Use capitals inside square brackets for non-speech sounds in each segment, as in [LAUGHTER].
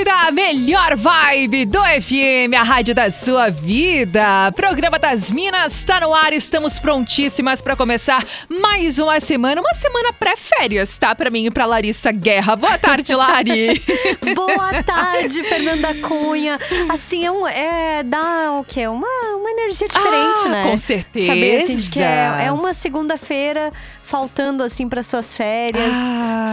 Atlântida, melhor vibe do FM, a rádio da sua vida. Programa das Minas está no ar, estamos prontíssimas para começar mais uma semana, uma semana pré-férias, tá? Para mim e para Larissa Guerra. Boa tarde, Lari. [LAUGHS] Boa tarde, Fernanda Cunha. Assim, é, um, é dá o quê? Uma, uma energia diferente, ah, né? Com certeza. Saber assim, que é, é uma segunda-feira faltando assim para suas férias.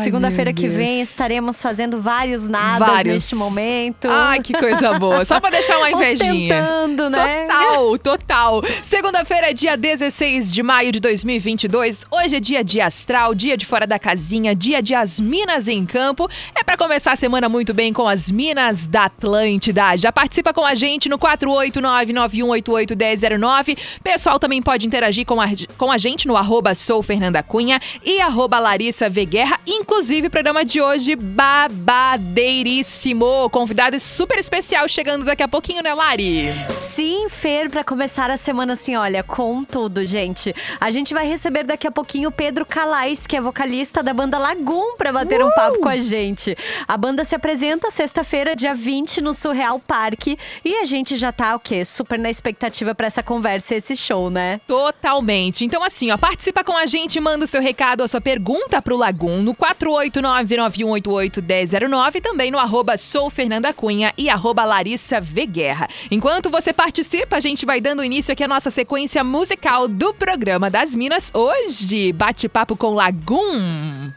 Segunda-feira que vem estaremos fazendo vários nadas vários. neste momento. Ai, que coisa boa. Só para deixar uma [LAUGHS] invejinha. Ostentando, né? Total, total. Segunda-feira, dia 16 de maio de 2022. Hoje é dia de astral, dia de fora da casinha, dia de as minas em campo. É para começar a semana muito bem com as minas da Atlântida. Já participa com a gente no 48991881009. Pessoal também pode interagir com a, com a gente no arroba sou Fernanda Cunha e arroba Larissa Veguerra. Inclusive, o programa de hoje babadeiríssimo. Convidado super especial chegando daqui a pouquinho, né, Lari? Sim, Fer, para começar a semana assim, olha, com tudo, gente. A gente vai receber daqui a pouquinho o Pedro Calais, que é vocalista da banda Lagum, para bater uh! um papo com a gente. A banda se apresenta sexta-feira, dia 20, no Surreal Park. E a gente já tá, o quê? Super na expectativa para essa conversa e esse show, né? Totalmente. Então, assim, ó, participa com a gente, manda o seu recado, a sua pergunta pro Lagum no 48991881009 e também no arroba soufernandacunha e arroba. Enquanto você participa, a gente vai dando início aqui à nossa sequência musical do programa das Minas. Hoje, bate-papo com Lagum.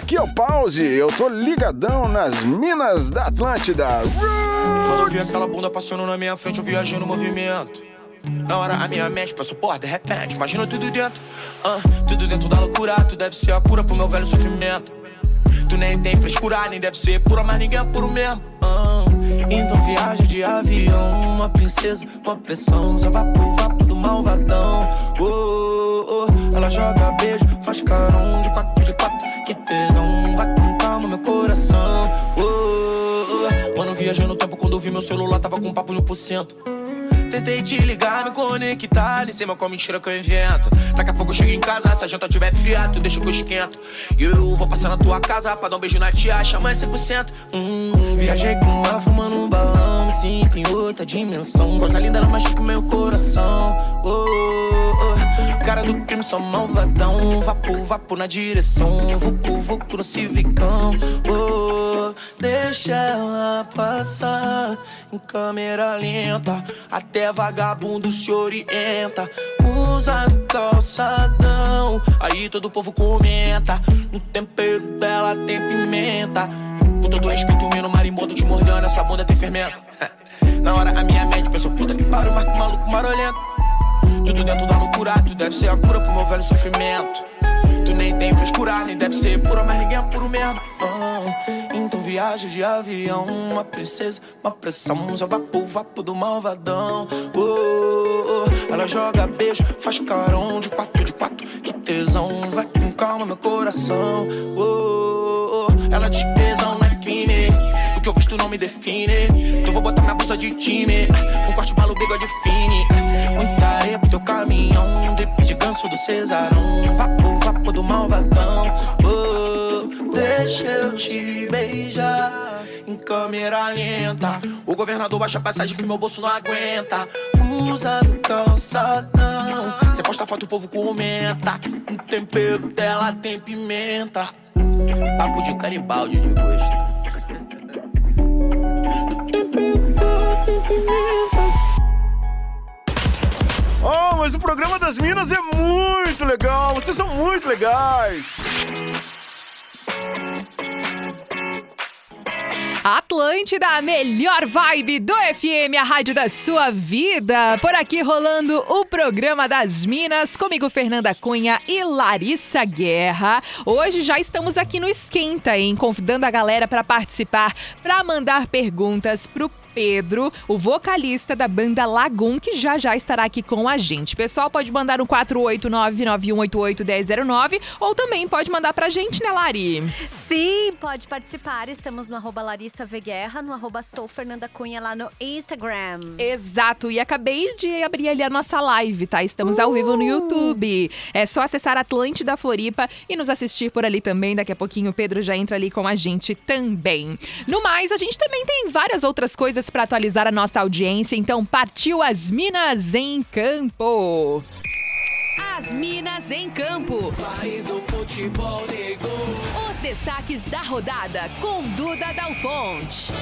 Aqui é o Pause. Eu tô ligadão nas minas da Atlântida. Quando eu vi aquela bunda passando na minha frente, eu viajei no movimento. Na hora a minha mente passou por de repente, imagina tudo dentro. Uh, tudo dentro da loucura, tu deve ser a cura pro meu velho sofrimento. Tu nem tem frescura, nem deve ser pura, mas ninguém é puro mesmo. Uh, então viaja de avião, uma princesa, uma pressão, só vapo, vapo do malvadão. Oh, oh, oh. Ela joga beijo, faz carão de quatro de quatro que tesão Vai com calma meu coração oh, oh. Mano, viajei no tempo quando eu vi meu celular Tava com papo 1%. Tentei te ligar, me conectar Nem sei mais qual mentira que eu invento. Daqui a pouco eu chego em casa, se a janta tiver fria Tu deixa que eu esquento E eu vou passar na tua casa Pra dar um beijo na tia, chama 100% hum, Viajei com ela fumando um balão Me sinto em outra dimensão. Coisa linda, não machuca meu coração. Oh, oh. Cara do crime, só malvadão. Vapo, vapo na direção. Vucu, vucu no civicão. Oh, Deixa ela passar Em câmera lenta Até vagabundo se orienta. Usa no calçadão, aí todo povo comenta. No tempero dela tem pimenta. Com todo respeito, o marimbondo te mordendo, essa bunda tem fermento. [LAUGHS] Na hora a minha mente pensou, puta que pariu, marco maluco marolento. Tudo dentro da loucura, tu deve ser a cura pro meu velho sofrimento. Tu nem tem frescura, nem deve ser pura, mas ninguém é puro mesmo. Uh, então viaja de avião, uma princesa, uma pressão, só vapo, vapo do malvadão. Uh, uh, ela joga beijo, faz carão de quatro de quatro, que tesão, vai com calma meu coração. Uh, ela diz tesão não é crime, o que eu visto não me define. Então vou botar minha bolsa de time, um corte balo, bigode fine. Muita areia pro teu caminhão, drip de ganso do Cesarão, vapo, vapo do malvadão. Oh, deixa eu te beijar em câmera lenta. O governador baixa a passagem que meu bolso não aguenta. Usa no calçadão. Cê posta foto, o povo comenta. Um tempero dela tem pimenta. Papo de caribaldi de gosto. Oh, mas o programa das Minas é muito legal. Vocês são muito legais. Atlântida, a melhor vibe do FM, a rádio da sua vida. Por aqui rolando o programa das Minas, comigo Fernanda Cunha e Larissa Guerra. Hoje já estamos aqui no Esquenta, hein? Convidando a galera para participar, para mandar perguntas pro Pedro, o vocalista da banda Lagoon, que já já estará aqui com a gente. Pessoal, pode mandar um 489-9188-1009 ou também pode mandar pra gente, né, Lari? Sim, pode participar. Estamos no arroba Larissa Veguerra, no arroba Sou Fernanda Cunha lá no Instagram. Exato, e acabei de abrir ali a nossa live, tá? Estamos uh! ao vivo no uh! YouTube. É só acessar Atlântida Floripa e nos assistir por ali também. Daqui a pouquinho o Pedro já entra ali com a gente também. No mais, a gente também tem várias outras coisas para atualizar a nossa audiência, então partiu as Minas em Campo. As Minas em Campo. Os destaques da rodada com Duda Dal Ponte.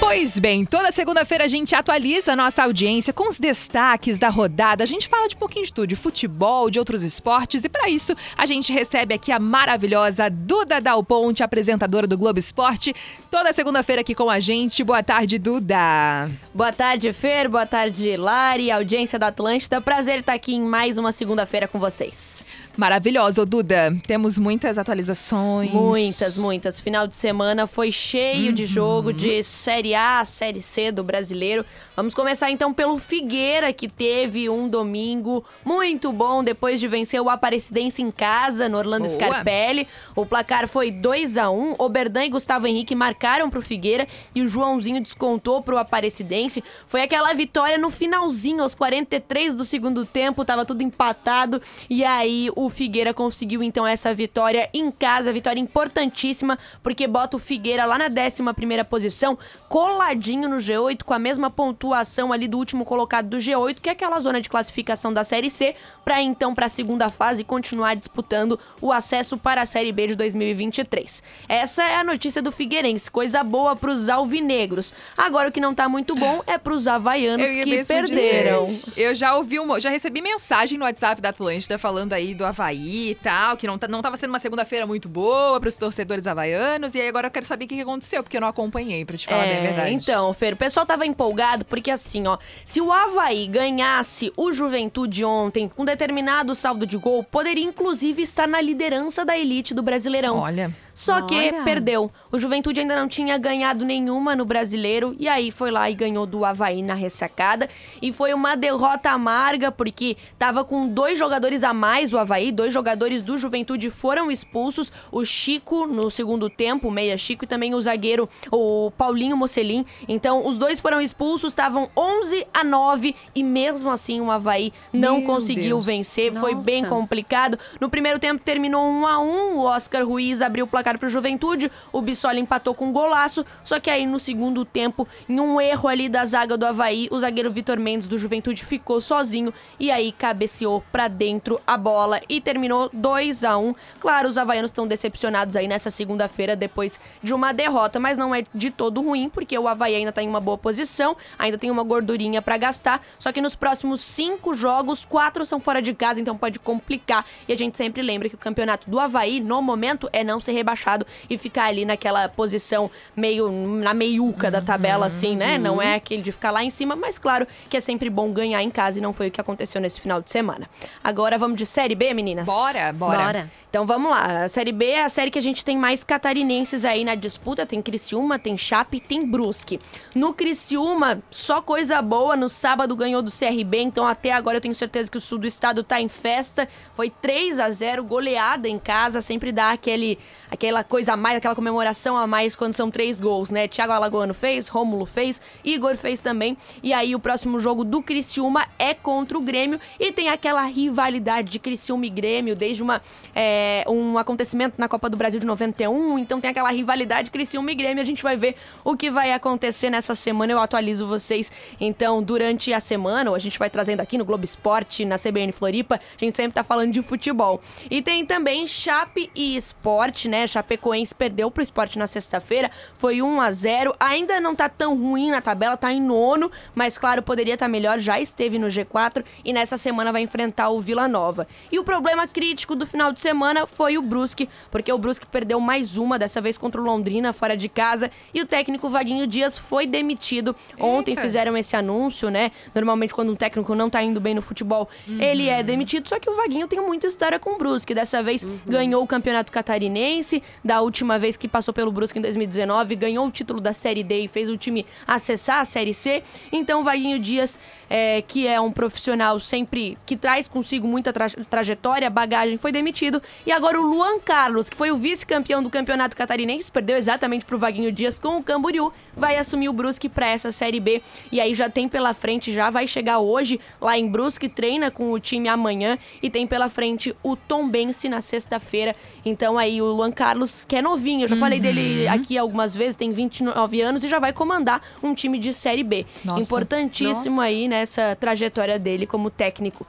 Pois bem, toda segunda-feira a gente atualiza a nossa audiência com os destaques da rodada. A gente fala de pouquinho de tudo, de futebol, de outros esportes. E para isso, a gente recebe aqui a maravilhosa Duda Dal Ponte, apresentadora do Globo Esporte. Toda segunda-feira aqui com a gente. Boa tarde, Duda. Boa tarde, Fer. Boa tarde, Lari, audiência da Atlântida. Prazer estar aqui em mais uma segunda-feira com vocês. Maravilhosa, Ô, Duda. Temos muitas atualizações. Muitas, muitas. Final de semana foi cheio de jogo de Série A, Série C do brasileiro. Vamos começar então pelo Figueira, que teve um domingo muito bom depois de vencer o Aparecidense em casa, no Orlando Boa. Scarpelli. O placar foi 2 a 1 Oberdan e Gustavo Henrique marcaram pro Figueira e o Joãozinho descontou pro Aparecidense. Foi aquela vitória no finalzinho, aos 43 do segundo tempo, tava tudo empatado. E aí o Figueira conseguiu então essa vitória em casa, vitória importantíssima, porque bota o Figueira lá na 11ª posição, coladinho no G8, com a mesma pontuação ali do último colocado do G8, que é aquela zona de classificação da Série C, para então para a segunda fase continuar disputando o acesso para a Série B de 2023. Essa é a notícia do Figueirense, coisa boa para os alvinegros. Agora o que não tá muito bom é para os havaianos que perderam. dizer. Eu já ouvi já recebi mensagem no WhatsApp da Atlântida falando aí do Havaí e tal, que não, tá, não tava sendo uma segunda-feira muito boa pros torcedores havaianos. E aí agora eu quero saber o que que aconteceu, porque eu não acompanhei, pra te falar bem a verdade. Então, Fer, o pessoal tava empolgado porque assim, ó, se o Havaí ganhasse o Juventude ontem com determinado saldo de gol, poderia inclusive estar na liderança da elite do Brasileirão. Olha. Só que Olha. perdeu. O Juventude ainda não tinha ganhado nenhuma no brasileiro. E aí foi lá e ganhou do Havaí na ressacada. E foi uma derrota amarga, porque tava com dois jogadores a mais o Havaí. Dois jogadores do Juventude foram expulsos. O Chico no segundo tempo, o meia Chico, e também o zagueiro, o Paulinho Mocelin. Então, os dois foram expulsos, estavam 11 a 9. E mesmo assim, o Havaí não Meu conseguiu Deus. vencer. Foi Nossa. bem complicado. No primeiro tempo terminou 1 a 1 O Oscar Ruiz abriu o placar pro Juventude. O Bissoli empatou com um golaço. Só que aí no segundo tempo, em um erro ali da zaga do Havaí, o zagueiro Vitor Mendes do Juventude ficou sozinho. E aí cabeceou pra dentro a bola e terminou 2 a 1 Claro, os havaianos estão decepcionados aí nessa segunda-feira depois de uma derrota, mas não é de todo ruim, porque o Havaí ainda tá em uma boa posição, ainda tem uma gordurinha pra gastar. Só que nos próximos cinco jogos, quatro são fora de casa, então pode complicar. E a gente sempre lembra que o campeonato do Havaí, no momento, é não ser rebaixado e ficar ali naquela posição meio na meiuca da tabela, assim, né? Não é aquele de ficar lá em cima, mas claro que é sempre bom ganhar em casa e não foi o que aconteceu nesse final de semana. Agora vamos de Série B, meninas? Bora, bora. Bora. Então vamos lá. A Série B é a série que a gente tem mais catarinenses aí na disputa. Tem Criciúma, tem Chape, tem Brusque. No Criciúma, só coisa boa. No sábado ganhou do CRB, então até agora eu tenho certeza que o sul do estado tá em festa. Foi 3 a 0 goleada em casa. Sempre dá aquele, aquela coisa a mais, aquela comemoração a mais quando são três gols, né? Thiago Alagoano fez, Rômulo fez, Igor fez também. E aí o próximo jogo do Criciúma é contra o Grêmio. E tem aquela rivalidade de Criciúma e Grêmio, desde uma, é, um acontecimento na Copa do Brasil de 91. Então tem aquela rivalidade Criciúma e Grêmio. A gente vai ver o que vai acontecer nessa semana. Eu atualizo vocês, então, durante a semana. Ou a gente vai trazendo aqui no Globo Esporte, na CBN Floripa. A gente sempre tá falando de futebol. E tem também Chape e Esporte, né? Chapecoense perdeu pro Esporte na sexta-feira. Foi 1 a 0 Ainda não tá tão ruim na tabela, tá em nono. Mas, claro, poderia estar melhor. Já esteve no G4 e nessa semana vai enfrentar o Vila Nova. E o problema crítico do final de semana foi o Brusque, porque o Brusque perdeu mais uma, dessa vez contra o Londrina, fora de casa, e o técnico Vaguinho Dias foi demitido. Ontem Eita. fizeram esse anúncio, né? Normalmente, quando um técnico não tá indo bem no futebol, ele é demitido. Só que o Vaguinho tem muita história com o Brusque. Dessa vez ganhou o Campeonato Catarinense, da última vez que passou pelo Brusque em 2019, ganhou o título da Série D e fez o time acessar a Série C. Então, o Vaguinho Dias, é, que é um profissional sempre que traz consigo muita tra- trajetória, bagagem, foi demitido. E agora o Luan Carlos, que foi o vice-campeão do Campeonato Catarinense, perdeu exatamente pro Vaguinho Dias com o Camboriú, vai assumir o Brusque pra essa Série B. E aí já tem pela frente, já vai chegar hoje lá em Brusque, treina com o time amanhã e tem pela frente o Tombense na sexta-feira. Então aí o Luan Carlos, que é novinho, eu já falei dele aqui algumas vezes, tem 29 anos e já vai comandar um time de Série B. Nossa. Importantíssimo aí nessa trajetória dele como técnico.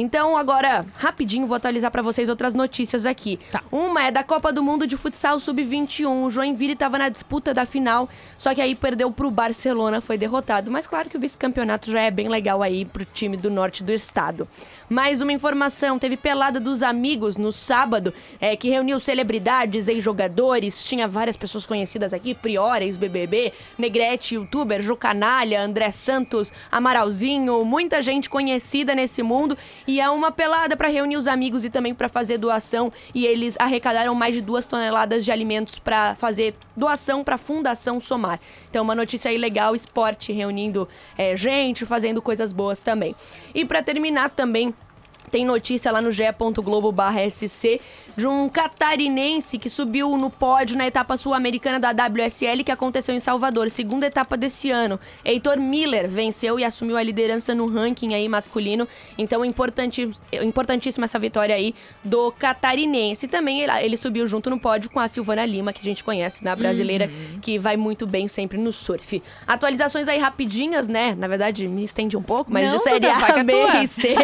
Então, agora, rapidinho, vou atualizar pra vocês outras notícias aqui. Tá. Uma é da Copa do Mundo de Futsal Sub-21. O Joinville tava na disputa da final, só que aí perdeu pro Barcelona, foi derrotado. Mas claro que o vice-campeonato já é bem legal aí pro time do norte do estado. Mais uma informação: teve pelada dos amigos no sábado, é, que reuniu celebridades, ex-jogadores, tinha várias pessoas conhecidas aqui, Priora, ex-BBB, Negrete, youtuber, Ju Canalha, André Santos, Amaralzinho, muita gente conhecida nesse mundo. E é uma pelada para reunir os amigos e também para fazer doação. E eles arrecadaram mais de duas toneladas de alimentos para fazer doação para a Fundação Somar. Então, uma notícia aí legal: esporte reunindo é, gente, fazendo coisas boas também. E para terminar também. Tem notícia lá no ge.globo.sc de um catarinense que subiu no pódio na etapa sul-americana da WSL que aconteceu em Salvador, segunda etapa desse ano. Heitor Miller venceu e assumiu a liderança no ranking aí masculino. Então, importante, importantíssima essa vitória aí do catarinense. E também ele, subiu junto no pódio com a Silvana Lima, que a gente conhece na brasileira, que vai muito bem sempre no surf. Atualizações aí rapidinhas, né? Na verdade, me estende um pouco, mas Não, de Série A, B e C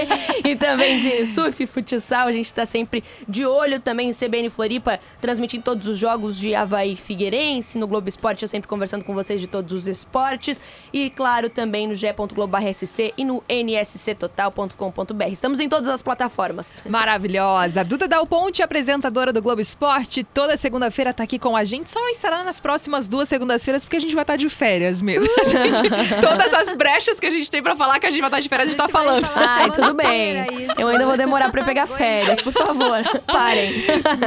e também de surf e futsal. A gente tá sempre de olho também em CBN Floripa, transmitindo todos os jogos de Havaí Figueirense. No Globo Esporte, eu sempre conversando com vocês de todos os esportes. E, claro, também no ge.globo.sc e no nsctotal.com.br. Estamos em todas as plataformas. Maravilhosa. Duda Dal Ponte, apresentadora do Globo Esporte, toda segunda-feira tá aqui com a gente. Só não estará nas próximas duas segundas-feiras, porque a gente vai estar de férias mesmo. A gente, [LAUGHS] todas as brechas que a gente tem pra falar que a gente vai estar de férias, a gente, tá falando. Ai, tudo bem. Eu ainda vou demorar pra pegar férias, por favor. [LAUGHS] Parem.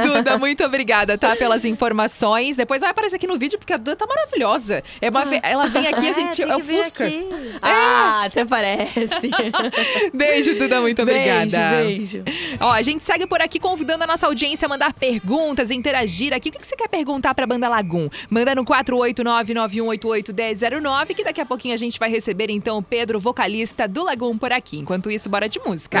Duda, muito obrigada, tá? Pelas informações. Depois vai aparecer aqui no vídeo, porque a Duda tá maravilhosa. É uma ve- Ela vem aqui, a gente. É, É, vir Fusca. aqui. Ah, até parece. [LAUGHS] Beijo, Duda, muito obrigada. Beijo, beijo. Ó, a gente segue por aqui convidando a nossa audiência a mandar perguntas, interagir aqui. O que que você quer perguntar pra Banda Lagum? Manda no 489-9188-1009, que daqui a pouquinho a gente vai receber então o Pedro, vocalista do Lagum, por aqui. Enquanto isso, bora de música.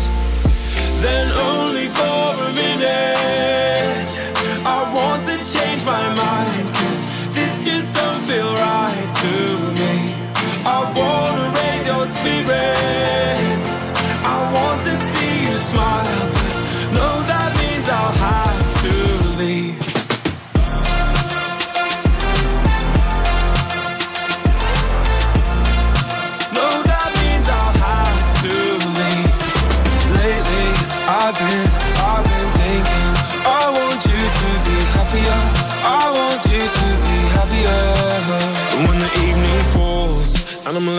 then only for a minute. I want to change my mind, cause this just don't feel right to me. I wanna raise your spirits. I want to see you smile,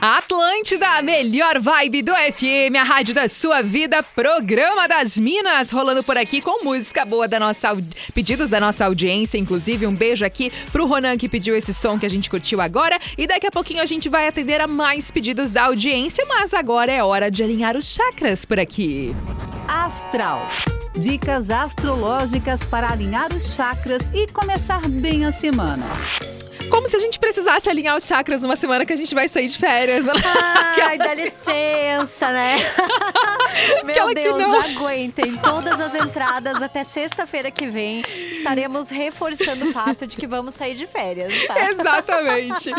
Atlântida, melhor vibe do FM, a rádio da sua vida, programa das Minas, rolando por aqui com música boa da nossa pedidos da nossa audiência, inclusive um beijo aqui pro Ronan que pediu esse som que a gente curtiu agora e daqui a pouquinho a gente vai atender a mais pedidos da audiência, mas agora é hora de alinhar os chakras por aqui. Astral. Dicas astrológicas para alinhar os chakras e começar bem a semana. Como se a gente precisasse alinhar os chakras numa semana que a gente vai sair de férias. né? Ai, [LAUGHS] dá licença, né? [LAUGHS] Meu Aquela que Deus, não. aguentem todas as entradas até sexta-feira que vem. Estaremos reforçando o fato de que vamos sair de férias, tá? Exatamente.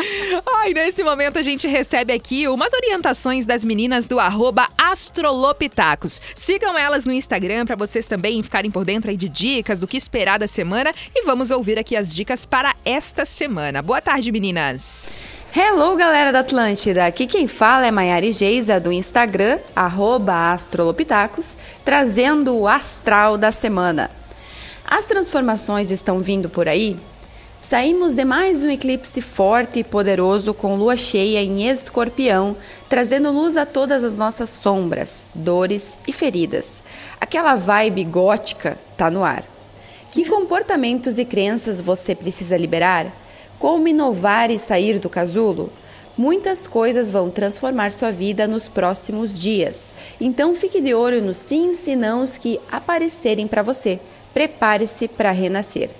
Ai, nesse momento a gente recebe aqui umas orientações das meninas do arroba Astrolopitacos. Sigam elas no Instagram para vocês também ficarem por dentro aí de dicas do que esperar da semana e vamos ouvir aqui as dicas para esta semana. Boa tarde, meninas. Hello, galera da Atlântida! Aqui quem fala é Maiara Geisa, do Instagram, astrolopitacos, trazendo o astral da semana. As transformações estão vindo por aí? Saímos de mais um eclipse forte e poderoso com lua cheia em escorpião, trazendo luz a todas as nossas sombras, dores e feridas. Aquela vibe gótica tá no ar. Que comportamentos e crenças você precisa liberar? Como inovar e sair do casulo? Muitas coisas vão transformar sua vida nos próximos dias. Então fique de olho nos sims e nãos que aparecerem para você. Prepare-se para renascer.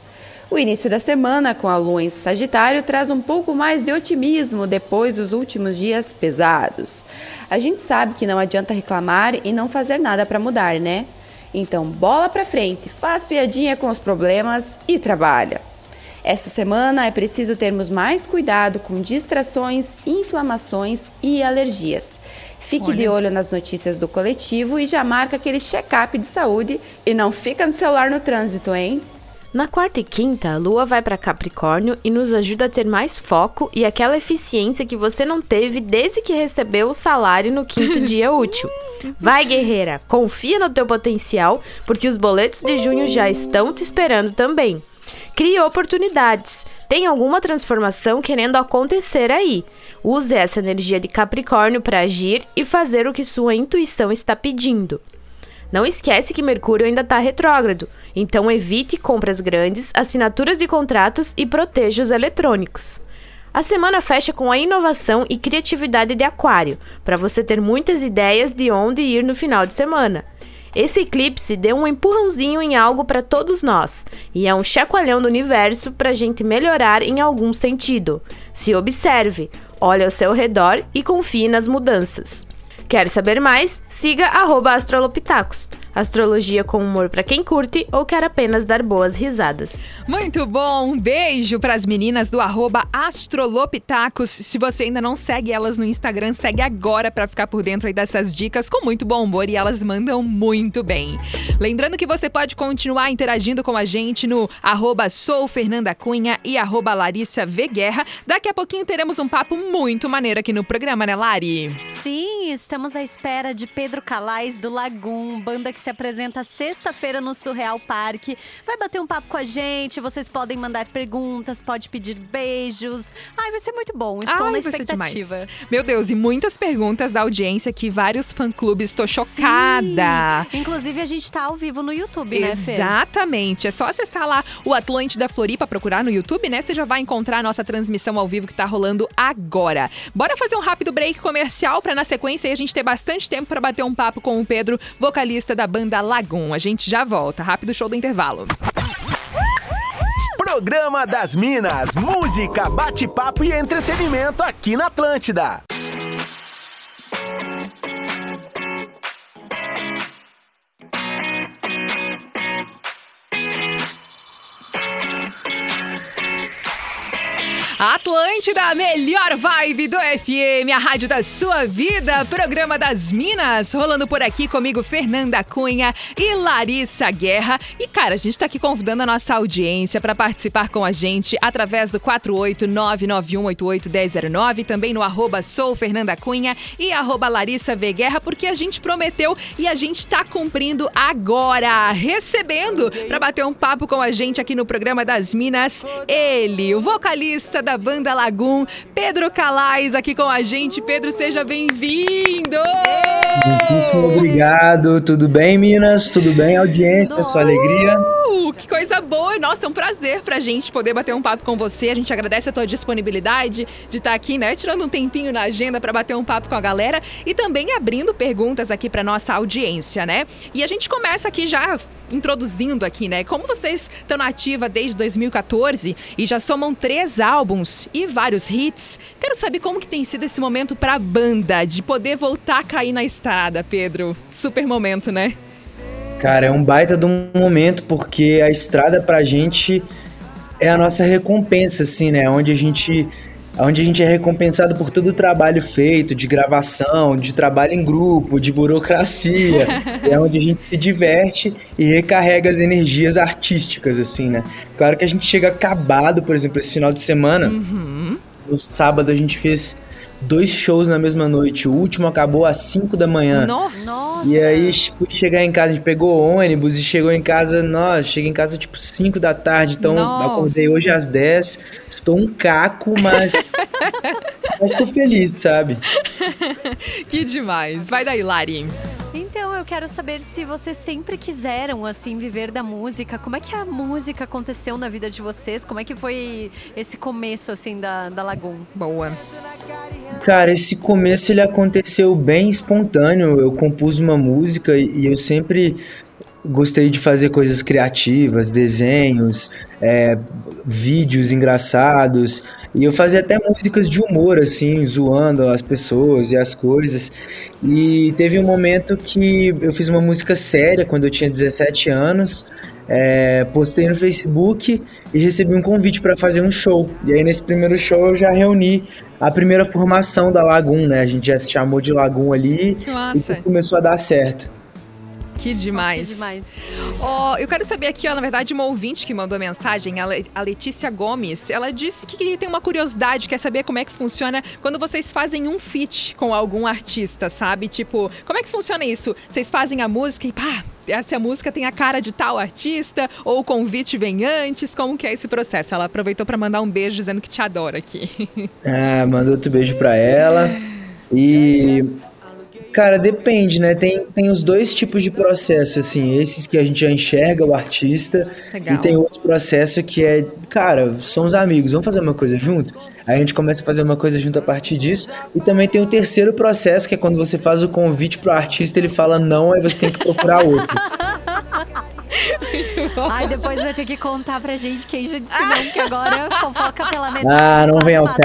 O início da semana com a lua em Sagitário traz um pouco mais de otimismo depois dos últimos dias pesados. A gente sabe que não adianta reclamar e não fazer nada para mudar, né? Então, bola pra frente, faz piadinha com os problemas e trabalha. Essa semana é preciso termos mais cuidado com distrações, inflamações e alergias. Fique de olho nas notícias do coletivo e já marca aquele check-up de saúde e não fica no celular no trânsito, hein? Na quarta e quinta, a lua vai para Capricórnio e nos ajuda a ter mais foco e aquela eficiência que você não teve desde que recebeu o salário no quinto [LAUGHS] dia útil. Vai, guerreira, confia no teu potencial, porque os boletos de junho já estão te esperando também. Crie oportunidades. Tem alguma transformação querendo acontecer aí. Use essa energia de Capricórnio para agir e fazer o que sua intuição está pedindo. Não esquece que Mercúrio ainda está retrógrado, então evite compras grandes, assinaturas de contratos e proteja os eletrônicos. A semana fecha com a inovação e criatividade de Aquário, para você ter muitas ideias de onde ir no final de semana. Esse eclipse deu um empurrãozinho em algo para todos nós, e é um chacoalhão do universo para a gente melhorar em algum sentido. Se observe, olhe ao seu redor e confie nas mudanças. Quer saber mais? Siga arroba Astrolopitacos. Astrologia com humor para quem curte ou quer apenas dar boas risadas. Muito bom, um beijo para as meninas do arroba Astrolopitacos. Se você ainda não segue elas no Instagram, segue agora para ficar por dentro aí dessas dicas com muito bom humor e elas mandam muito bem. Lembrando que você pode continuar interagindo com a gente no arroba sou Fernanda Cunha e arroba Larissa V Guerra. Daqui a pouquinho teremos um papo muito maneiro aqui no programa, né, Lari? Sim, estamos à espera de Pedro Calais do Lagum, banda que se apresenta sexta-feira no Surreal Parque. Vai bater um papo com a gente, vocês podem mandar perguntas, pode pedir beijos. Ai, vai ser muito bom, estou Ai, na expectativa. Meu Deus, e muitas perguntas da audiência aqui, vários fã-clubes, estou chocada. Sim. Inclusive, a gente tá ao vivo no YouTube, né, Fê? Exatamente. É só acessar lá o Atlântida Floripa, procurar no YouTube, né? Você já vai encontrar a nossa transmissão ao vivo que tá rolando agora. Bora fazer um rápido break comercial para na sequência a gente ter bastante tempo para bater um papo com o Pedro, vocalista da banda Lagoon. A gente já volta. Rápido show do intervalo. Programa das Minas, música, bate-papo e entretenimento aqui na Atlântida. Atlântida, a melhor vibe do FM, a rádio da sua vida, programa das Minas, rolando por aqui comigo Fernanda Cunha e Larissa Guerra. E cara, a gente tá aqui convidando a nossa audiência para participar com a gente através do 48991881009, também no arroba sou Fernanda Cunha e arroba Larissa V Guerra, porque a gente prometeu e a gente tá cumprindo agora, recebendo para bater um papo com a gente aqui no programa das Minas, ele, o vocalista da da banda Lagoon, Pedro Calais aqui com a gente. Pedro, seja bem-vindo! Muitíssimo obrigado. Tudo bem, Minas? Tudo bem, audiência? Sua alegria? Que coisa boa! Nossa, é um prazer pra gente poder bater um papo com você. A gente agradece a tua disponibilidade de estar aqui, né? Tirando um tempinho na agenda para bater um papo com a galera e também abrindo perguntas aqui pra nossa audiência, né? E a gente começa aqui já introduzindo aqui, né? Como vocês estão na ativa desde 2014 e já somam três álbuns e vários hits, quero saber como que tem sido esse momento pra banda, de poder voltar a cair na estrada, Pedro. Super momento, né? Cara, é um baita de um momento, porque a estrada pra gente é a nossa recompensa, assim, né? Onde a gente onde a gente é recompensado por todo o trabalho feito de gravação, de trabalho em grupo, de burocracia, [LAUGHS] é onde a gente se diverte e recarrega as energias artísticas, assim, né? Claro que a gente chega acabado, por exemplo, esse final de semana. Uhum. No sábado a gente fez dois shows na mesma noite. O último acabou às 5 da manhã. Nossa! E aí, tipo, chegar em casa, a gente pegou ônibus e chegou em casa, nossa, cheguei em casa tipo 5 da tarde, então Nossa. acordei hoje às 10. Estou um caco, mas. [LAUGHS] mas tô feliz, sabe? que demais. Vai daí, Lari. Então, eu quero saber se vocês sempre quiseram, assim, viver da música. Como é que a música aconteceu na vida de vocês? Como é que foi esse começo, assim, da, da Lagoon? Boa. Cara, esse começo ele aconteceu bem espontâneo. Eu compus uma música e eu sempre gostei de fazer coisas criativas, desenhos, é, vídeos engraçados. E eu fazia até músicas de humor, assim, zoando as pessoas e as coisas. E teve um momento que eu fiz uma música séria quando eu tinha 17 anos. É, postei no Facebook e recebi um convite para fazer um show. E aí nesse primeiro show eu já reuni a primeira formação da Lagoon, né? A gente já se chamou de Lagoon ali Nossa. e tudo começou a dar certo. Que demais. Nossa, que demais. Oh, eu quero saber aqui, ó, na verdade, uma ouvinte que mandou mensagem, a, Le a Letícia Gomes, ela disse que tem uma curiosidade, quer saber como é que funciona quando vocês fazem um feat com algum artista, sabe? Tipo, como é que funciona isso? Vocês fazem a música e pá, essa música tem a cara de tal artista ou o convite vem antes? Como que é esse processo? Ela aproveitou para mandar um beijo dizendo que te adora aqui. Ah, mandou outro beijo para ela. E Cara, depende, né? Tem, tem os dois tipos de processo, assim. Esses que a gente já enxerga o artista. Legal. E tem outro processo que é, cara, somos amigos, vamos fazer uma coisa junto? Aí a gente começa a fazer uma coisa junto a partir disso. E também tem o terceiro processo, que é quando você faz o convite pro artista, ele fala não, aí você tem que procurar outro. [LAUGHS] Ai, depois vai ter que contar pra gente quem já disse não, porque agora fofoca pela metade. Ah, não vem ao caso.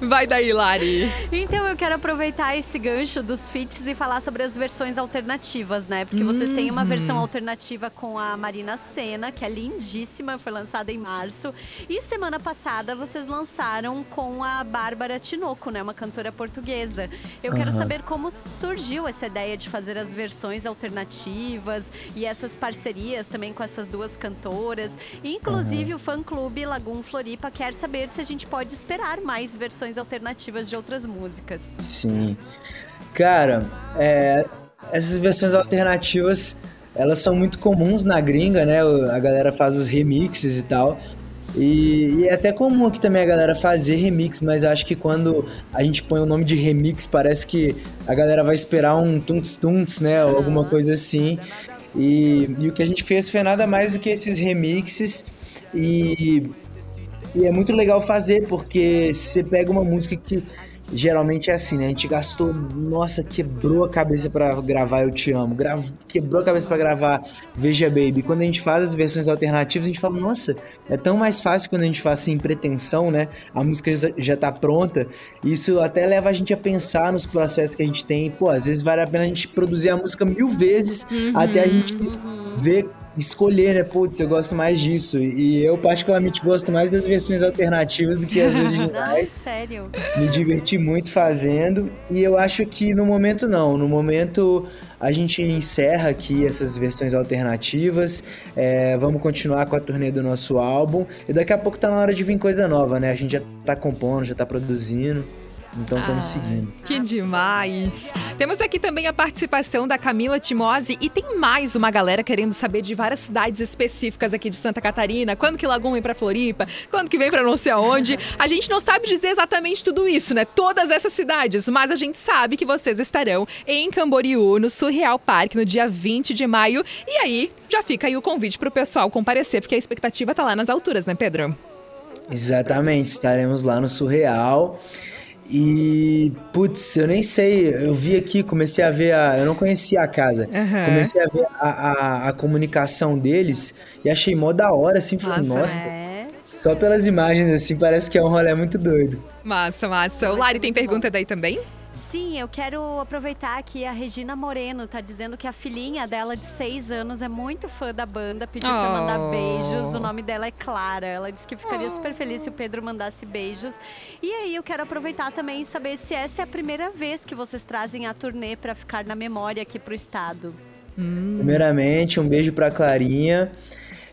[LAUGHS] Vai daí, Lari. Então eu quero aproveitar esse gancho dos feats e falar sobre as versões alternativas, né? Porque vocês têm uma versão alternativa com a Marina Senna, que é lindíssima, foi lançada em março. E semana passada vocês lançaram com a Bárbara Tinoco, né? Uma cantora portuguesa. Eu quero uhum. saber como surgiu essa ideia de fazer as versões alternativas e essas parcerias também com essas duas cantoras. Inclusive uhum. o fã-clube Lagoon Floripa quer saber se a gente pode esperar mais versões alternativas de outras músicas. Sim. Cara, é, essas versões alternativas, elas são muito comuns na gringa, né? A galera faz os remixes e tal. E, e, é até comum aqui também a galera fazer remix, mas acho que quando a gente põe o nome de remix, parece que a galera vai esperar um tunts tunts, né? Ou alguma coisa assim. E, e o que a gente fez foi nada mais do que esses remixes e E é muito legal fazer, porque você pega uma música que geralmente é assim, né? A gente gastou, nossa, quebrou a cabeça para gravar Eu Te Amo, grav... quebrou a cabeça para gravar Veja Baby. Quando a gente faz as versões alternativas, a gente fala, nossa, é tão mais fácil quando a gente faz sem pretensão, né? A música já tá pronta. Isso até leva a gente a pensar nos processos que a gente tem. Pô, às vezes vale a pena a gente produzir a música mil vezes Uhum, até a gente ver escolher, né? Putz, eu gosto mais disso. E eu, particularmente, gosto mais das versões alternativas do que as [LAUGHS] Ai, originais. sério. Me diverti muito fazendo. E eu acho que no momento não. No momento a gente encerra aqui essas versões alternativas. É, vamos continuar com a turnê do nosso álbum. E daqui a pouco tá na hora de vir coisa nova, né? A gente já tá compondo, já tá produzindo. Então estamos seguindo. Que demais! Temos aqui também a participação da Camila Timose e tem mais uma galera querendo saber de várias cidades específicas aqui de Santa Catarina. Quando que Lagoa vem pra Floripa? Quando que vem pra não sei aonde? A gente não sabe dizer exatamente tudo isso, né? Todas essas cidades, mas a gente sabe que vocês estarão em Camboriú, no Surreal Park, no dia 20 de maio. E aí, já fica aí o convite pro pessoal comparecer, porque a expectativa tá lá nas alturas, né, Pedro? Exatamente, estaremos lá no Surreal. E, putz, eu nem sei, eu vi aqui, comecei a ver a. Eu não conhecia a casa. Aham. Comecei a ver a, a, a comunicação deles e achei mó da hora, assim, falei, Nossa, nossa. Só pelas imagens, assim, parece que é um rolê muito doido. Massa, massa. O Lari tem pergunta daí também? Sim, eu quero aproveitar que a Regina Moreno tá dizendo que a filhinha dela de seis anos é muito fã da banda, pediu pra mandar Oh. beijos. O nome dela é Clara. Ela disse que ficaria super feliz se o Pedro mandasse beijos. E aí eu quero aproveitar também e saber se essa é a primeira vez que vocês trazem a turnê pra ficar na memória aqui pro estado. Primeiramente, um beijo pra Clarinha.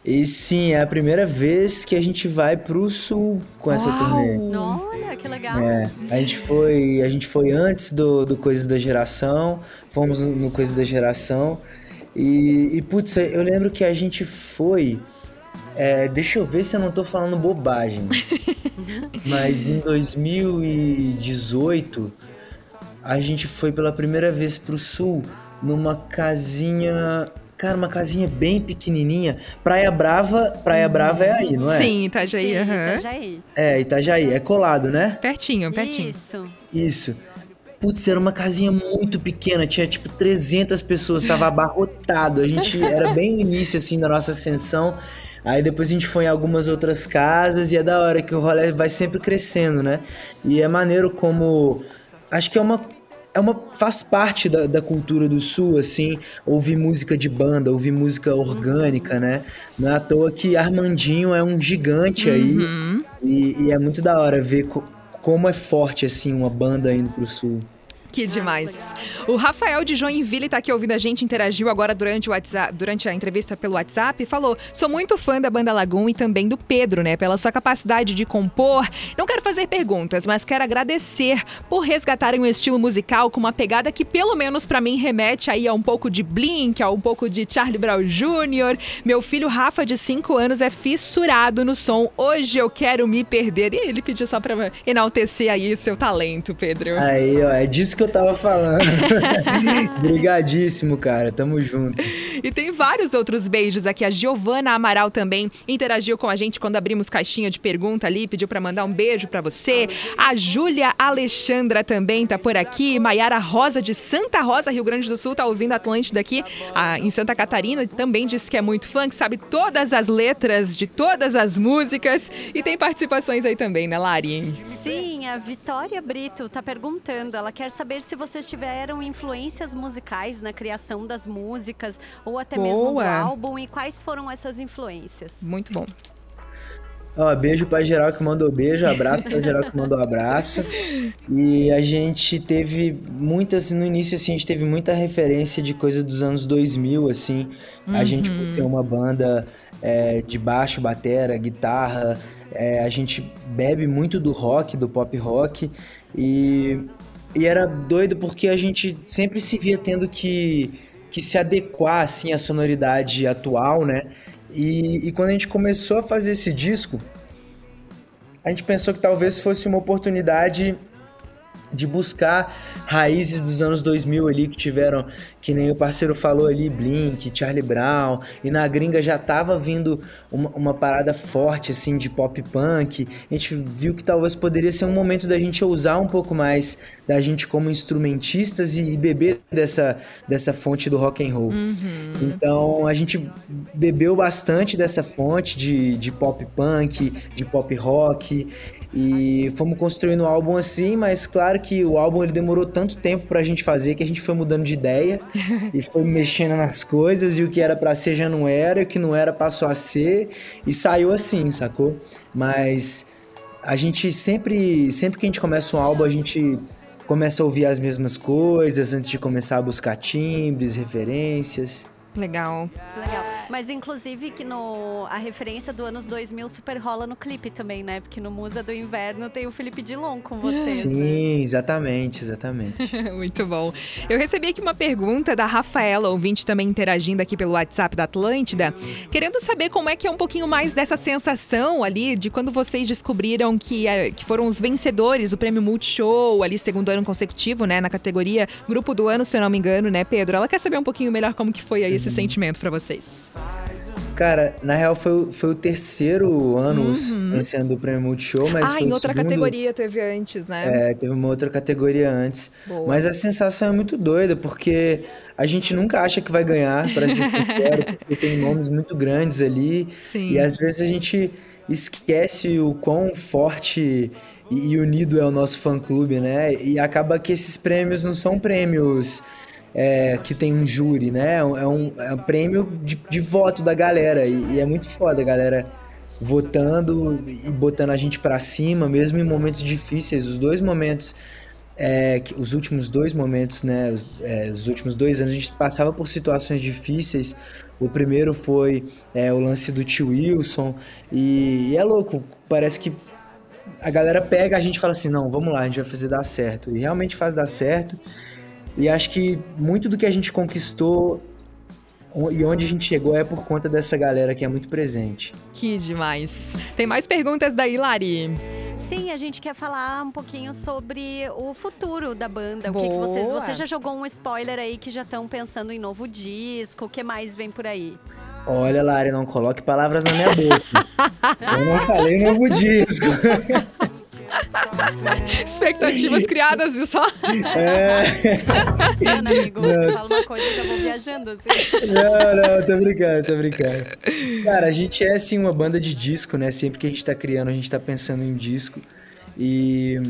E sim, é a primeira vez que a gente vai pro sul com essa turnê. Olha, que legal. É, a gente foi, a gente foi antes do, do Coisas da Geração, fomos no, no Coisas da Geração e, e putz, eu lembro que a gente foi, é, deixa eu ver se eu não tô falando bobagem, [LAUGHS] mas em 2018 a gente foi pela primeira vez pro Sul numa casinha, cara, uma casinha bem pequenininha, Praia Brava, Praia Brava é aí, não é? Sim, Itajaí. Sim, aham. Itajaí. É, Itajaí, é colado, né? Pertinho, pertinho. Isso. Isso. Putz, era uma casinha muito pequena, tinha tipo 300 pessoas, tava abarrotado. A gente [LAUGHS] era bem no início assim da nossa ascensão. Aí depois a gente foi em algumas outras casas e é da hora que o rolê vai sempre crescendo, né? E é maneiro como acho que é uma é uma faz parte da, da cultura do sul assim, ouvir música de banda, ouvir música orgânica, né? Não é à toa que Armandinho é um gigante aí Uhum. e, e é muito da hora ver co- como é forte assim uma banda indo pro sul. Que demais. O Rafael de Joinville tá aqui ouvindo a gente, interagiu agora durante, WhatsApp, durante a entrevista pelo WhatsApp e falou: sou muito fã da banda Lagoon e também do Pedro, né? Pela sua capacidade de compor. Não quero fazer perguntas, mas quero agradecer por resgatarem um estilo musical com uma pegada que, pelo menos pra mim, remete aí a um pouco de Blink, a um pouco de Charlie Brown Jr. Meu filho Rafa, de 5 anos, é fissurado no som. Hoje eu quero me perder. E ele pediu só pra enaltecer aí seu talento, Pedro. Aí, ó, é disso que eu tava falando. [LAUGHS] Brigadíssimo, cara. Tamo junto. E tem vários outros beijos aqui. A Giovana Amaral também interagiu com a gente quando abrimos caixinha de pergunta ali, pediu pra mandar um beijo pra você. A Júlia Alexandra também tá por aqui. Maiara Rosa de Santa Rosa, Rio Grande do Sul, tá ouvindo Atlântida aqui ah, em Santa Catarina. Também disse que é muito fã, que sabe todas as letras de todas as músicas. E tem participações aí também, né, Lari? Sim, a Vitória Brito tá perguntando. Ela quer saber se vocês tiveram influências musicais na criação das músicas ou até mesmo do Boa. álbum e quais foram essas influências. Muito bom. Ó, beijo pra geral que mandou beijo, abraço pra geral que mandou abraço. E a gente teve muitas, no início assim, a gente teve muita referência de coisa dos anos 2000, assim. A gente, por ser uma banda é, de baixo, batera, guitarra, é, a gente bebe muito do rock, do pop rock. E, e era doido porque a gente sempre se via tendo que, que se adequar, assim, à sonoridade atual, né? E, e quando a gente começou a fazer esse disco, a gente pensou que talvez fosse uma oportunidade de buscar raízes dos anos 2000 ali que tiveram, que nem o parceiro falou ali, Blink, Charlie Brown, e na gringa já tava vindo uma, uma parada forte assim de pop punk. A gente viu que talvez poderia ser um momento da gente usar um pouco mais da gente como instrumentistas e, e beber dessa, dessa fonte do rock and roll. Então a gente bebeu bastante dessa fonte de, de pop punk, de pop rock e fomos construindo o álbum assim, mas claro que o álbum ele demorou tanto tempo pra gente fazer que a gente foi mudando de ideia [LAUGHS] e foi mexendo nas coisas e o que era pra ser já não era, e o que não era passou a ser e saiu assim, sacou? Mas a gente sempre, sempre que a gente começa um álbum, a gente começa a ouvir as mesmas coisas antes de começar a buscar timbres, referências. Legal. Legal. Mas inclusive que no a referência do anos 2000 super rola no clipe também, né? Porque no Musa do Inverno tem o Felipe Dilon com vocês. Sim, exatamente, exatamente. [LAUGHS] Muito bom. Eu recebi aqui uma pergunta da Rafaela, ouvinte também interagindo aqui pelo WhatsApp da Atlântida, querendo saber como é que é um pouquinho mais dessa sensação ali de quando vocês descobriram que, eh, que foram os vencedores do prêmio Multishow, ali segundo ano consecutivo, né, na categoria Grupo do Ano, se eu não me engano, né, Pedro? Ela quer saber um pouquinho melhor como que foi aí esse sentimento pra vocês. Cara, na real foi, o- foi o terceiro ano Uhum. vencendo o prêmio Multishow, mas ah, foi em outra segundo- categoria teve antes, né? É, teve uma outra categoria antes. Boa. Mas a sensação é muito doida, porque a gente nunca acha que vai ganhar, pra ser sincero, [LAUGHS] porque tem nomes muito grandes ali. Sim. E às vezes a gente esquece o quão forte e e unido é o nosso fã-clube, né? E acaba que esses prêmios não são prêmios é, que tem um júri, né? É um, é um prêmio de, de voto da galera. E, e é muito foda a galera votando e botando a gente pra cima, mesmo em momentos difíceis. Os dois momentos, é, que- os últimos dois momentos, né? Os, é, os últimos dois anos a gente passava por situações difíceis. O primeiro foi é, o lance do tio Wilson. E, e é louco, parece que a galera pega a gente e fala assim: não, vamos lá, a gente vai fazer dar certo. E realmente faz dar certo. E acho que muito do que a gente conquistou e onde a gente chegou é por conta dessa galera que é muito presente. Que demais. Tem mais perguntas daí, Lari? Sim, a gente quer falar um pouquinho sobre o futuro da banda. O que, que vocês. Boa. Você já jogou um spoiler aí que já estão pensando em novo disco? O que mais vem por aí? Olha, Lari, não coloque palavras na minha boca. [LAUGHS] Eu não falei novo disco. [LAUGHS] Expectativas criadas e só. É. Amigo, você Não. fala uma coisa e eu já vou viajando. Assim. Não, não, tô brincando, tô brincando. Cara, a gente é assim uma banda de disco, né? Sempre que a gente tá criando, a gente tá pensando em disco. E,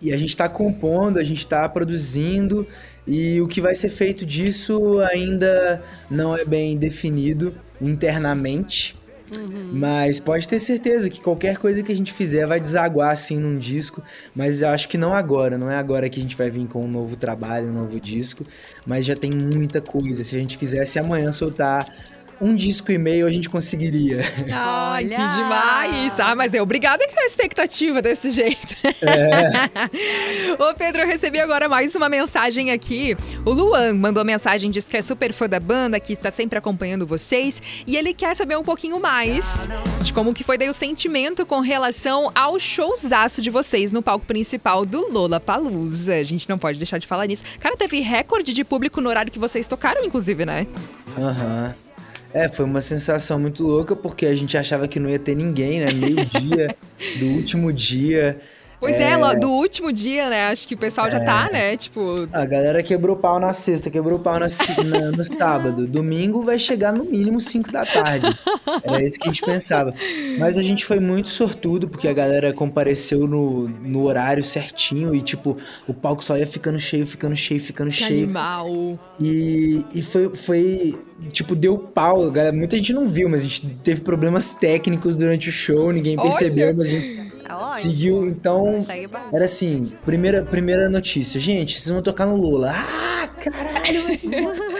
e a gente tá compondo, a gente tá produzindo. E o que vai ser feito disso ainda não é bem definido internamente. Mas pode ter certeza que qualquer coisa que a gente fizer vai desaguar assim num disco. Mas eu acho que não agora, não é agora que a gente vai vir com um novo trabalho, um novo disco. Mas já tem muita coisa. Se a gente quisesse amanhã soltar um disco e meio, a gente conseguiria. Ai, que Olha! demais! Ah, mas é obrigada a criar expectativa desse jeito. [LAUGHS] Ô, Pedro, eu recebi agora mais uma mensagem aqui. O Luan mandou mensagem, disse que é super fã da banda, que está sempre acompanhando vocês. E ele quer saber um pouquinho mais de como que foi daí o sentimento com relação ao showzaço de vocês no palco principal do Lola Palusa. A gente não pode deixar de falar nisso. Cara, teve recorde de público no horário que vocês tocaram, inclusive, né? Aham. É, foi uma sensação muito louca, porque a gente achava que não ia ter ninguém, né? Meio-dia [LAUGHS] do último dia. Pois é, Lo- do último dia, né? Acho que o pessoal já tá, né? Tipo, A galera quebrou pau na sexta, quebrou pau na, na- no [LAUGHS] sábado. Domingo vai chegar no mínimo 5 da tarde. Era isso que a gente pensava. Mas a gente foi muito sortudo, porque a galera compareceu no, no horário certinho e, tipo, o palco só ia ficando cheio, ficando cheio, ficando que cheio. animal. E, e foi, foi, tipo, deu pau. galera. Muita gente não viu, mas a gente teve problemas técnicos durante o show, ninguém Olha! percebeu, mas a gente Ótimo. seguiu. Então, era assim, primeira, primeira notícia. Gente, vocês vão tocar no Lula. Ah, caralho!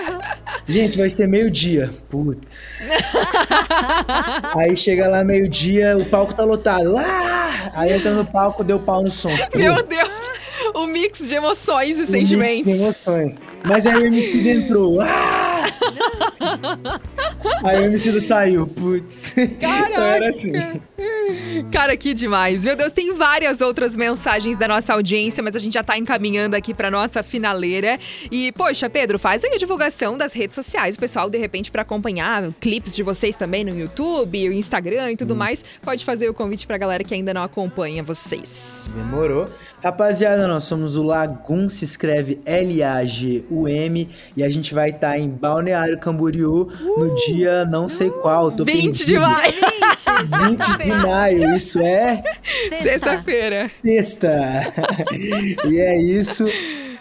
[LAUGHS] gente, vai ser meio-dia. Putz. Aí chega lá meio-dia, o palco tá lotado. Ah! Aí entra no palco, deu pau no som. [LAUGHS] Meu Deus! O o mix de emoções e Um sentimentos. mix de emoções. Mas aí o MC entrou. Ah! [LAUGHS] Aí o MC saiu. Putz. [LAUGHS] Então era assim. Cara, que demais. Meu Deus, tem várias outras mensagens da nossa audiência, mas a gente já tá encaminhando aqui pra nossa finaleira. E, poxa, Pedro, faz aí a divulgação das redes sociais, o pessoal, de repente, pra acompanhar clipes de vocês também no YouTube, o Instagram e tudo mais. Pode fazer o convite pra galera que ainda não acompanha vocês. Demorou. Rapaziada, nós somos o Lagum, se escreve L-A-G-U-M e a gente vai estar em Balneário Camboriú no dia não sei qual, tô 20 perdido. de maio. 20 de maio, isso é Sexta-feira. sexta. [LAUGHS] e é isso.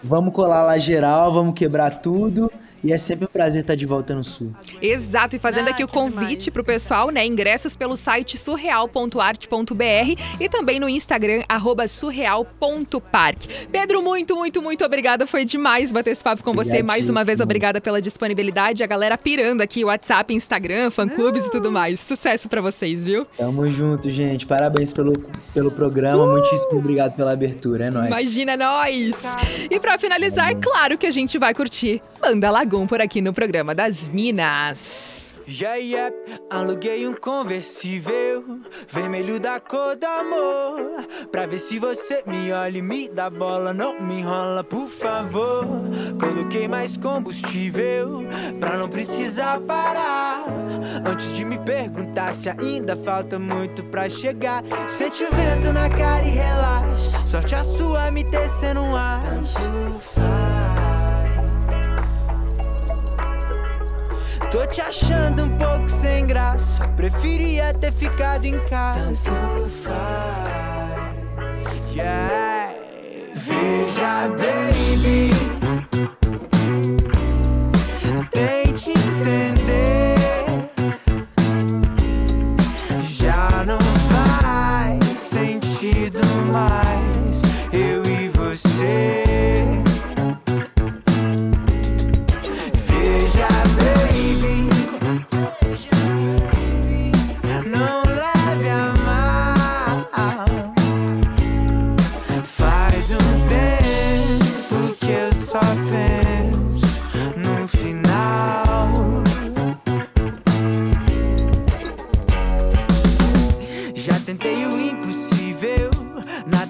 Vamos colar lá geral, vamos quebrar tudo. E é sempre um prazer estar de volta no Sul. Exato, e fazendo aqui o convite pro pessoal, né? Ingressos pelo site surreal.arte.br e também no Instagram, arroba surreal.park. Pedro, muito, muito, muito obrigada. Foi demais bater esse papo com você. Mais uma vez, obrigada pela disponibilidade. A galera pirando aqui, WhatsApp, Instagram, fã-clubes e tudo mais. Sucesso pra vocês, viu? Tamo junto, gente. Parabéns pelo, pelo programa. Muitíssimo obrigado pela abertura. É nóis. Imagina nós! E pra finalizar, é claro que a gente vai curtir Banda Lagoon por aqui no programa das Minas. Yeah, yeah, aluguei um conversível vermelho da cor do amor. Pra ver se você me olha e me dá bola, não me enrola, por favor. Coloquei mais combustível pra não precisar parar. Antes de me perguntar se ainda falta muito pra chegar, sente o vento na cara e relaxa. Sorte a sua me tecendo um ar. Tanto faz. Tô te achando um pouco sem graça. Preferia ter ficado em casa. Tanto faz. Yeah. Veja, baby. Tente entender. Já não faz sentido mais. Eu e você.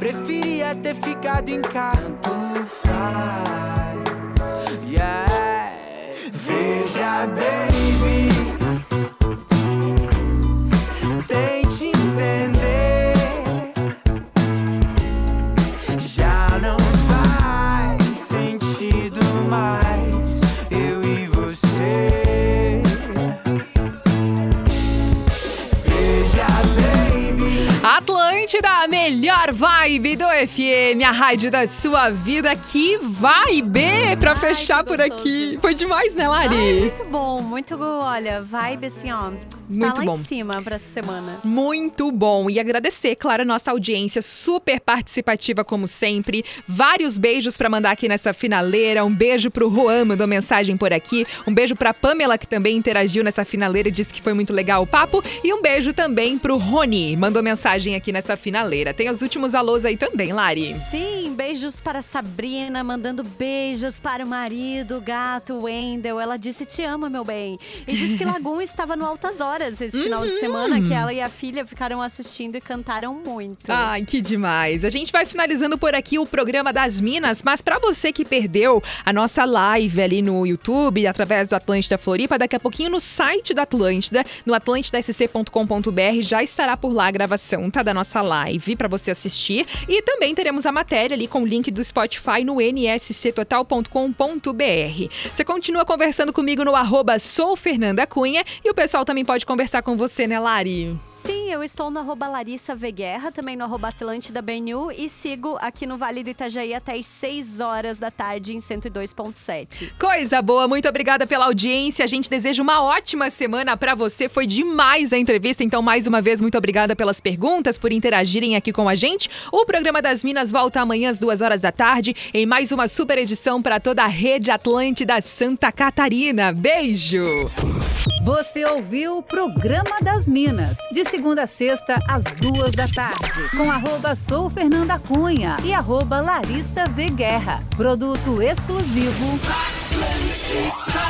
Preferia ter ficado em casa. Tanto faz. Yeah. Veja, baby. Atlântida, a melhor vibe do FM, a rádio da sua vida. Que vibe pra fechar por aqui. Foi demais, né, Lari? Ai, muito bom, muito, olha, vibe assim, ó. Muito tá lá bom. em cima pra essa semana. Muito bom. E agradecer, claro, a nossa audiência super participativa, como sempre. Vários beijos pra mandar aqui nessa finaleira. Um beijo pro Juan, mandou mensagem por aqui. Um beijo pra Pamela, que também interagiu nessa finaleira e disse que foi muito legal o papo. E um beijo também pro Rony, mandou mensagem aqui nessa finaleira. Tem os últimos alôs aí também, Lari. Sim, beijos para Sabrina, mandando beijos para o marido, o gato, Wendel. Ela disse: Te amo, meu bem. E disse que Lagoon [LAUGHS] estava no Altas Horas esse final de semana, que ela e a filha ficaram assistindo e cantaram muito. Ai, que demais. A gente vai finalizando por aqui o programa das Minas, mas pra você que perdeu a nossa live ali no YouTube, através do Atlântida Floripa, daqui a pouquinho no site da Atlântida, no atlantidasc.com.br, já estará por lá a gravação, tá? Da nossa live. para você assistir. E também teremos a matéria ali com o link do Spotify no nsctotal.com.br. Você continua conversando comigo no arroba sou Fernanda Cunha e o pessoal também pode conversar com você, né, Lari? Sim, eu estou no arroba Larissa V Guerra, também no arroba Atlântida BNU e sigo aqui no Vale do Itajaí até as 6 horas da tarde em 102.7. Coisa boa, muito obrigada pela audiência. A gente deseja uma ótima semana para você. Foi demais a entrevista, então mais uma vez muito obrigada pelas perguntas, por interagirem aqui com a gente. O programa das Minas volta amanhã às duas horas da tarde em mais uma super edição para toda a rede Atlântida Santa Catarina. Beijo. Você ouviu o Programa das Minas, de segunda a sexta, às duas da tarde, com arroba Sou Fernanda Cunha e arroba Larissa V Guerra. Produto exclusivo. Atlântica.